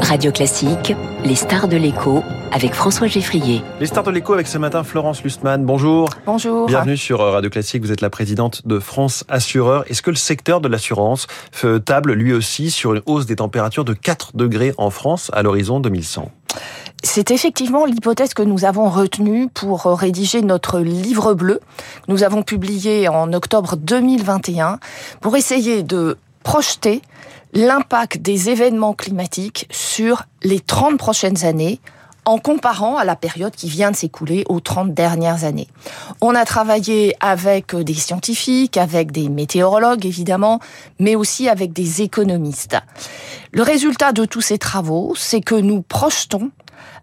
Radio Classique, les stars de l'écho avec François Geffrier. Les stars de l'écho avec ce matin Florence Lustmann. Bonjour. Bonjour. Bienvenue sur euh, Radio Classique. Vous êtes la présidente de France Assureur. Est-ce que le secteur de l'assurance table lui aussi sur une hausse des températures de 4 degrés en France à l'horizon 2100 c'est effectivement l'hypothèse que nous avons retenue pour rédiger notre livre bleu que nous avons publié en octobre 2021 pour essayer de projeter l'impact des événements climatiques sur les 30 prochaines années en comparant à la période qui vient de s'écouler aux 30 dernières années. On a travaillé avec des scientifiques, avec des météorologues évidemment, mais aussi avec des économistes. Le résultat de tous ces travaux, c'est que nous projetons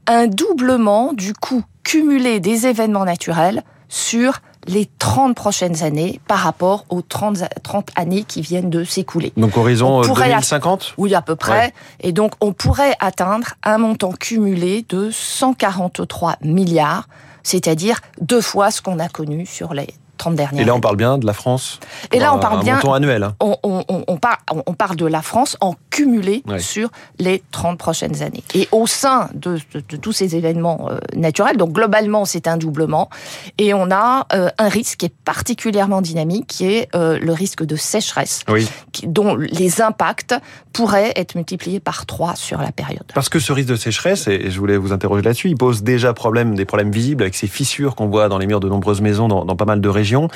un doublement du coût cumulé des événements naturels sur les 30 prochaines années par rapport aux 30, 30 années qui viennent de s'écouler. Donc horizon 2050 Oui, à peu près. Et donc on pourrait atteindre un montant cumulé de 143 milliards, c'est-à-dire deux fois ce qu'on a connu sur les 30 dernières Et là, on parle bien de la France Et là, on parle un bien... montant annuel. Hein. On, on, on, parle, on parle de la France en cumulé sur les 30 prochaines années. Et au sein de, de, de tous ces événements euh, naturels, donc globalement, c'est un doublement. Et on a euh, un risque qui est particulièrement dynamique, qui est euh, le risque de sécheresse, oui. qui, dont les impacts pourraient être multipliés par 3 sur la période. Parce que ce risque de sécheresse, et je voulais vous interroger là-dessus, il pose déjà problème, des problèmes visibles avec ces fissures qu'on voit dans les murs de nombreuses maisons dans, dans pas mal de régions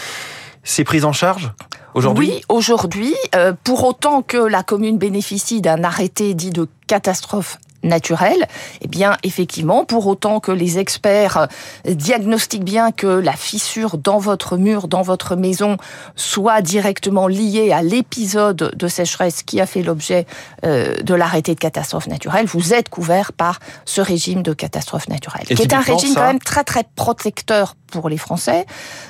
c'est pris en charge Oui, aujourd'hui, euh, pour autant que la commune bénéficie d'un arrêté dit de catastrophe naturelle, eh bien effectivement, pour autant que les experts diagnostiquent bien que la fissure dans votre mur, dans votre maison, soit directement liée à l'épisode de sécheresse qui a fait l'objet euh, de l'arrêté de catastrophe naturelle, vous êtes couvert par ce régime de catastrophe naturelle, Et qui est un régime ça... quand même très très protecteur pour les Français.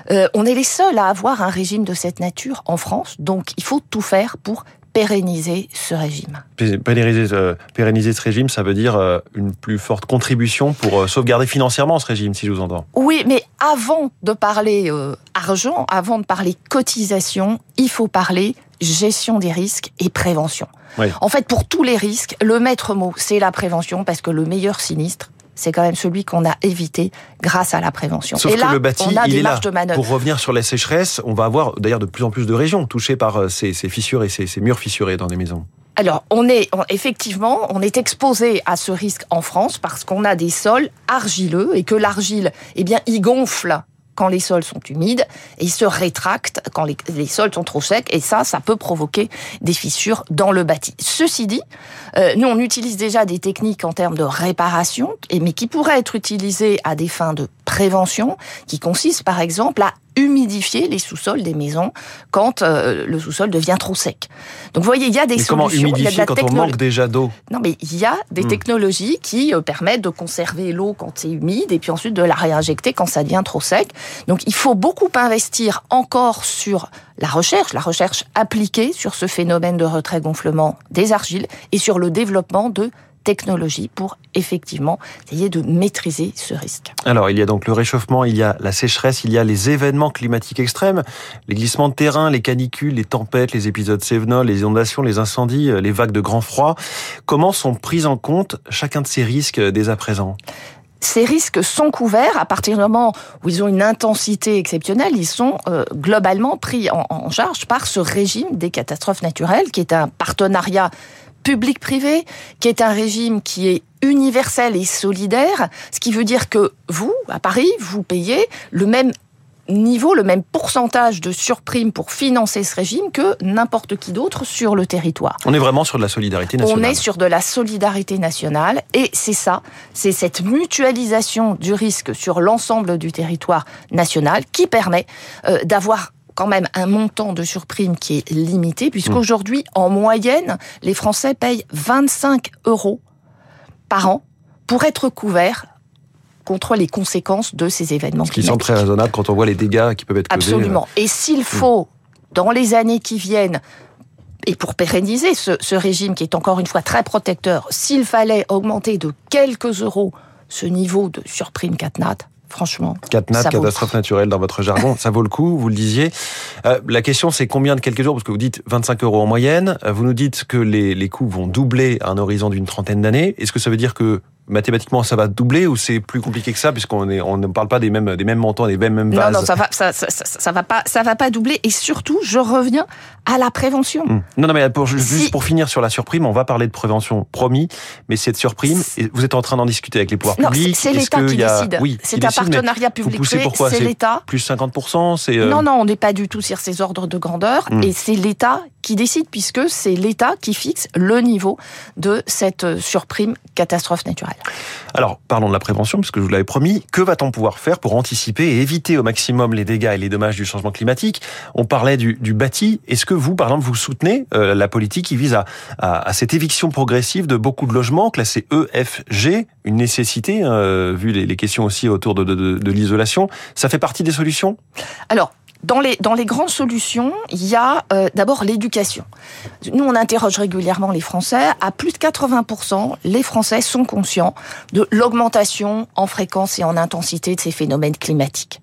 Euh, on est les seuls à avoir un régime de cette nature en France, donc il faut tout faire pour pérenniser ce régime. Pérenniser, euh, pérenniser ce régime, ça veut dire euh, une plus forte contribution pour euh, sauvegarder financièrement ce régime, si je vous entends. Oui, mais avant de parler argent, avant de parler cotisation, il faut parler gestion des risques et prévention. Oui. En fait, pour tous les risques, le maître mot, c'est la prévention, parce que le meilleur sinistre, c'est quand même celui qu'on a évité grâce à la prévention. Sauf et là, que le bâti, on a il des est là. marges de manœuvre. Pour revenir sur la sécheresse, on va avoir d'ailleurs de plus en plus de régions touchées par euh, ces, ces fissures et ces, ces, murs fissurés dans des maisons. Alors, on est on, effectivement, on est exposé à ce risque en France parce qu'on a des sols argileux et que l'argile, eh bien, il gonfle quand les sols sont humides et ils se rétractent quand les, les, sols sont trop secs et ça, ça peut provoquer des fissures dans le bâti. Ceci dit, euh, nous on utilise déjà des techniques en termes de réparation, mais qui pourraient être utilisées à des fins de prévention, qui consistent par exemple à humidifier les sous-sols des maisons quand euh, le sous-sol devient trop sec. Donc vous voyez, il y a des mais solutions. Comment humidifier il y a de la quand on manque déjà d'eau? Non, mais il y a des Hmm. technologies qui euh, permettent de conserver l'eau quand c'est humide et puis ensuite de la réinjecter quand ça devient trop sec. Donc il faut beaucoup investir encore sur la recherche, la recherche appliquée sur ce phénomène de retrait-gonflement des argiles et sur le développement de technologies pour effectivement essayer de maîtriser ce risque. Alors, il y a donc le réchauffement, il y a la sécheresse, il y a les événements climatiques extrêmes, les glissements de terrain, les canicules, les tempêtes, les épisodes sévenols, les inondations, les incendies, les vagues de grand froid. Comment sont pris en compte chacun de ces risques dès à présent? Ces risques sont couverts à partir du moment où ils ont une intensité exceptionnelle, ils sont euh, globalement pris en, en charge par ce régime des catastrophes naturelles, qui est un partenariat public-privé, qui est un régime qui est universel et solidaire, ce qui veut dire que vous, à Paris, vous payez le même niveau, le même pourcentage de surprime pour financer ce régime que n'importe qui d'autre sur le territoire. On est vraiment sur de la solidarité nationale. On est sur de la solidarité nationale et c'est ça, c'est cette mutualisation du risque sur l'ensemble du territoire national qui permet euh, d'avoir quand même un montant de surprime qui est limité, puisqu'aujourd'hui, mmh. en moyenne, les Français payent 25 euros par an pour être couverts contre les conséquences de ces événements Ce qui semble très raisonnable quand on voit les dégâts qui peuvent être causés. Absolument. Et s'il faut, dans les années qui viennent, et pour pérenniser ce, ce, régime qui est encore une fois très protecteur, s'il fallait augmenter de quelques euros ce niveau de surprime catnat, franchement. Catnat, catastrophe naturelle dans votre jargon, ça vaut le coup, vous le disiez. Euh, la question, c'est combien de quelques jours Parce que vous dites 25 euros en moyenne. Euh, vous nous dites que les, les coûts vont doubler à un horizon d'une trentaine d'années. Est-ce que ça veut dire que mathématiquement ça va doubler ou c'est plus compliqué que ça puisqu'on est on ne parle pas des mêmes des mêmes montants des mêmes mêmes bases? Non non ça va ça, ça, ça, va pas ça va pas doubler et surtout je reviens à la prévention. Hum. Non non mais pour, juste pour finir sur la surprime on va parler de prévention promis mais cette surprime vous êtes en train d'en discuter avec les pouvoirs non, publics. C'est l'État qui décide. Oui, c'est un partenariat public c'est l'État. Plus 50 c'est euh... Non non on n'est pas du tout sur ces ordres de grandeur hum. et c'est l'État qui décide puisque c'est l'État qui fixe le niveau de cette surprime catastrophe naturelle. Alors, parlons de la prévention, puisque je vous l'avais promis. Que va-t-on pouvoir faire pour anticiper et éviter au maximum les dégâts et les dommages du changement climatique? On parlait du, du bâti. Est-ce que vous, par exemple, vous soutenez euh, la politique qui vise à, à, à, cette éviction progressive de beaucoup de logements classés E, F, G Une nécessité, euh, vu les, les, questions aussi autour de, de, de, de l'isolation? Ça fait partie des solutions? Alors, dans les, dans les grandes solutions, il y a euh, d'abord l'éducation. Nous, on interroge régulièrement les Français. À plus de 80%, les Français sont conscients de l'augmentation en fréquence et en intensité de ces phénomènes climatiques.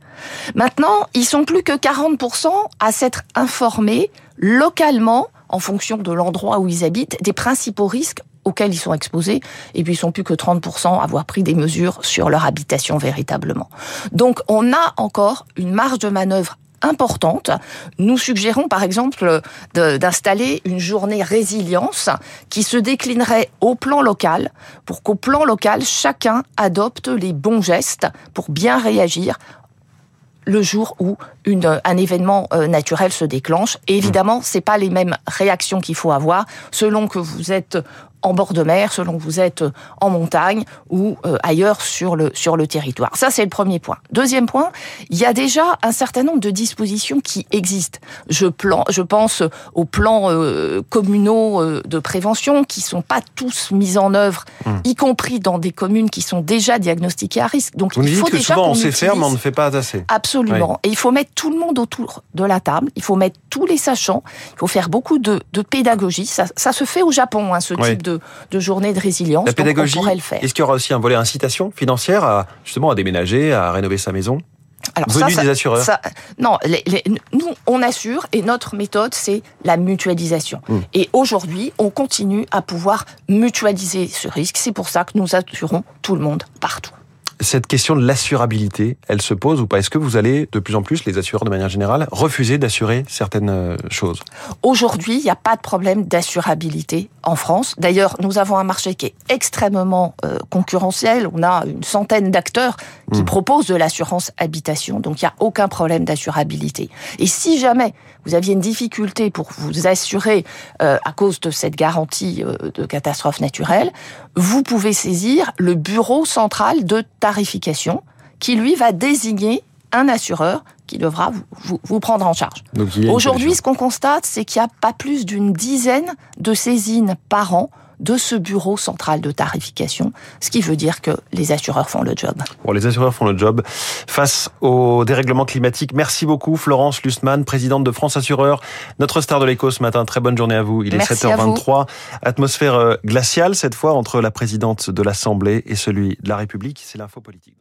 Maintenant, ils sont plus que 40% à s'être informés localement, en fonction de l'endroit où ils habitent, des principaux risques auxquels ils sont exposés, et puis ils sont plus que 30% à avoir pris des mesures sur leur habitation véritablement. Donc on a encore une marge de manœuvre importante. Nous suggérons par exemple d'installer une journée résilience qui se déclinerait au plan local pour qu'au plan local, chacun adopte les bons gestes pour bien réagir le jour où une, un événement euh, naturel se déclenche. Et évidemment, c'est pas les mêmes réactions qu'il faut avoir selon que vous êtes en bord de mer, selon que vous êtes en montagne ou euh, ailleurs sur le, sur le territoire. Ça, c'est le premier point. Deuxième point, il y a déjà un certain nombre de dispositions qui existent. Je, plan, je pense aux plans euh, communaux euh, de prévention qui sont pas tous mis en œuvre, mmh. y compris dans des communes qui sont déjà diagnostiquées à risque. Donc, Vous il faut dites déjà que souvent on sait faire, mais on ne fait pas assez. Absolument. Oui. Et il faut mettre tout le monde autour de la table. Il faut mettre tous les sachants. Il faut faire beaucoup de, de pédagogie. Ça, ça se fait au Japon, hein, ce oui. type de de, de journée de résilience. La pédagogie, donc on pourrait le faire. Est-ce qu'il y aura aussi un volet incitation financière à justement à déménager, à rénover sa maison alors Venu ça, des assureurs ça, Non, les, les, nous, on assure et notre méthode, c'est la mutualisation. Mmh. Et aujourd'hui, on continue à pouvoir mutualiser ce risque. C'est pour ça que nous assurons tout le monde partout cette question de l'assurabilité, elle se pose ou pas? Est-ce que vous allez de plus en plus, les assureurs de manière générale, refuser d'assurer certaines euh, choses? Aujourd'hui, il n'y a pas de problème d'assurabilité en France. D'ailleurs, nous avons un marché qui est extrêmement euh, concurrentiel. On a une centaine d'acteurs qui mmh. proposent de l'assurance habitation. Donc, il n'y a aucun problème d'assurabilité. Et si jamais vous aviez une difficulté pour vous assurer euh, à cause de cette garantie euh, de catastrophe naturelle, vous pouvez saisir le bureau central de tarification qui, lui, va désigner un assureur qui devra vous, vous, vous prendre en charge. Aujourd'hui, ce qu'on constate, c'est qu'il n'y a pas plus d'une dizaine de saisines par an de ce bureau central de tarification, ce qui veut dire que les assureurs font le job. Bon, les assureurs font le job face au dérèglement climatique. Merci beaucoup Florence Lustmann, présidente de France Assureur, notre star de l'écho ce matin. Très bonne journée à vous. Il est Merci 7h23. Atmosphère glaciale cette fois entre la présidente de l'Assemblée et celui de la République. C'est l'info politique.